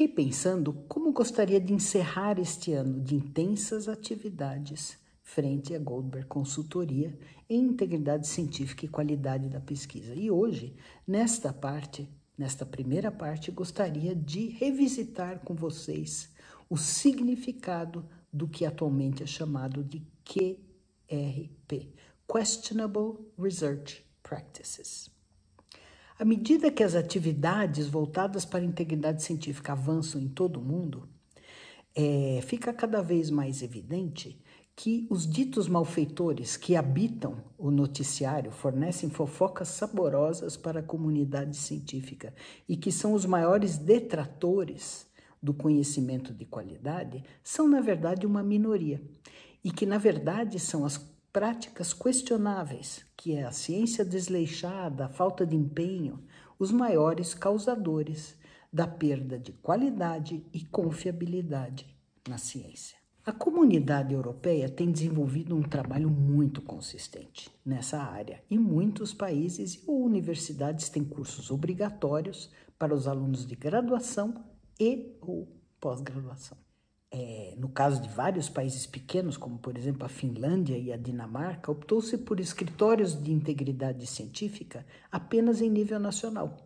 Fiquei pensando como gostaria de encerrar este ano de intensas atividades frente a Goldberg Consultoria em integridade científica e qualidade da pesquisa. E hoje, nesta parte, nesta primeira parte, gostaria de revisitar com vocês o significado do que atualmente é chamado de QRP Questionable Research Practices. À medida que as atividades voltadas para a integridade científica avançam em todo o mundo, é, fica cada vez mais evidente que os ditos malfeitores que habitam o noticiário fornecem fofocas saborosas para a comunidade científica e que são os maiores detratores do conhecimento de qualidade são, na verdade, uma minoria. E que, na verdade, são as práticas questionáveis, que é a ciência desleixada, a falta de empenho, os maiores causadores da perda de qualidade e confiabilidade na ciência. A comunidade europeia tem desenvolvido um trabalho muito consistente nessa área e muitos países e universidades têm cursos obrigatórios para os alunos de graduação e ou pós-graduação. É, no caso de vários países pequenos, como por exemplo a Finlândia e a Dinamarca, optou-se por escritórios de integridade científica apenas em nível nacional.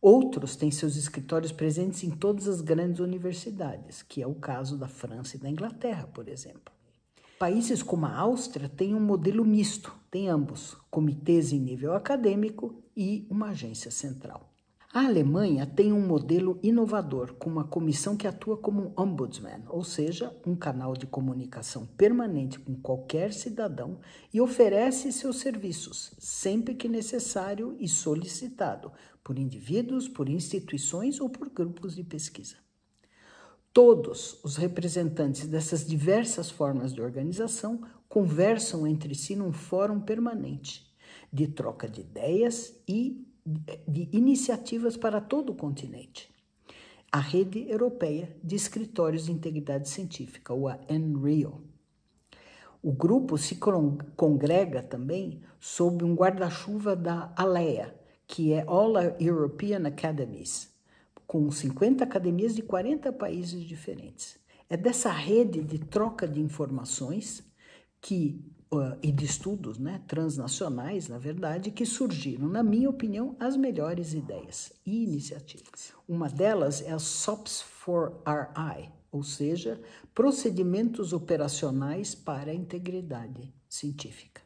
Outros têm seus escritórios presentes em todas as grandes universidades, que é o caso da França e da Inglaterra, por exemplo. Países como a Áustria têm um modelo misto, tem ambos, comitês em nível acadêmico e uma agência central. A Alemanha tem um modelo inovador, com uma comissão que atua como um ombudsman, ou seja, um canal de comunicação permanente com qualquer cidadão e oferece seus serviços sempre que necessário e solicitado por indivíduos, por instituições ou por grupos de pesquisa. Todos os representantes dessas diversas formas de organização conversam entre si num fórum permanente de troca de ideias e de iniciativas para todo o continente. A Rede Europeia de Escritórios de Integridade Científica, ou a NRIO. O grupo se congrega também sob um guarda-chuva da ALEA, que é All European Academies, com 50 academias de 40 países diferentes. É dessa rede de troca de informações que e de estudos né, transnacionais, na verdade, que surgiram, na minha opinião, as melhores ideias e iniciativas. Uma delas é a SOPS for RI, ou seja, procedimentos operacionais para a integridade científica.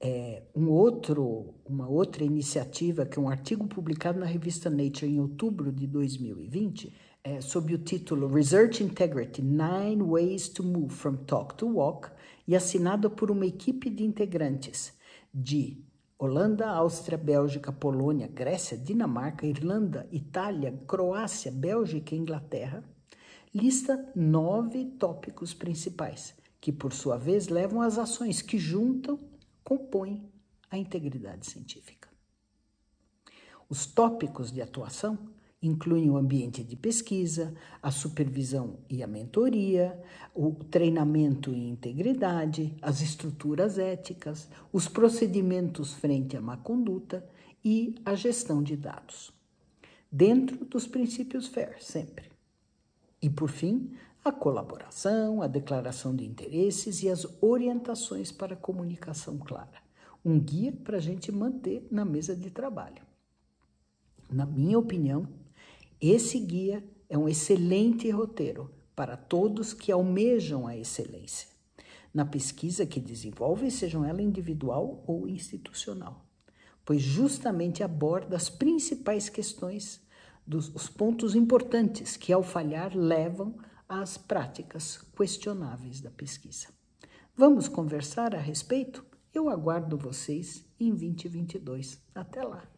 É, um outro, uma outra iniciativa, que é um artigo publicado na revista Nature em outubro de 2020, é, sob o título Research Integrity: Nine Ways to Move from Talk to Walk, e assinado por uma equipe de integrantes de Holanda, Áustria, Bélgica, Polônia, Grécia, Dinamarca, Irlanda, Itália, Croácia, Bélgica e Inglaterra, lista nove tópicos principais, que por sua vez levam às ações que juntam, compõem a integridade científica. Os tópicos de atuação incluem o ambiente de pesquisa, a supervisão e a mentoria, o treinamento e integridade, as estruturas éticas, os procedimentos frente à má conduta e a gestão de dados. Dentro dos princípios FAIR, sempre. E, por fim, a colaboração, a declaração de interesses e as orientações para comunicação clara. Um guia para a gente manter na mesa de trabalho. Na minha opinião, esse guia é um excelente roteiro para todos que almejam a excelência na pesquisa que desenvolvem, sejam ela individual ou institucional, pois justamente aborda as principais questões dos os pontos importantes que, ao falhar, levam às práticas questionáveis da pesquisa. Vamos conversar a respeito? Eu aguardo vocês em 2022. Até lá!